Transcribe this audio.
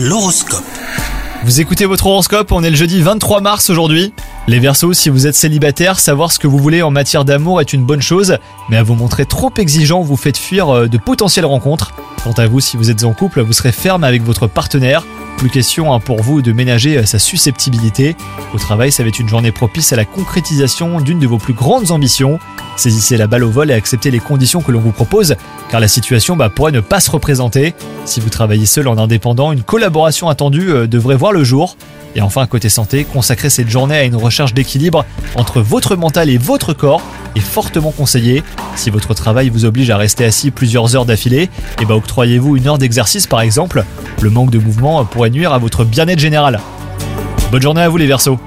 L'horoscope. Vous écoutez votre horoscope, on est le jeudi 23 mars aujourd'hui. Les Verseaux, si vous êtes célibataire, savoir ce que vous voulez en matière d'amour est une bonne chose, mais à vous montrer trop exigeant, vous faites fuir euh, de potentielles rencontres. Quant à vous, si vous êtes en couple, vous serez ferme avec votre partenaire. Plus question hein, pour vous de ménager euh, sa susceptibilité. Au travail, ça va être une journée propice à la concrétisation d'une de vos plus grandes ambitions. Saisissez la balle au vol et acceptez les conditions que l'on vous propose, car la situation bah, pourrait ne pas se représenter. Si vous travaillez seul en indépendant, une collaboration attendue euh, devrait voir le jour. Et enfin, côté santé, consacrer cette journée à une recherche d'équilibre entre votre mental et votre corps est fortement conseillé. Si votre travail vous oblige à rester assis plusieurs heures d'affilée, et bah octroyez-vous une heure d'exercice par exemple. Le manque de mouvement pourrait nuire à votre bien-être général. Bonne journée à vous les Verseaux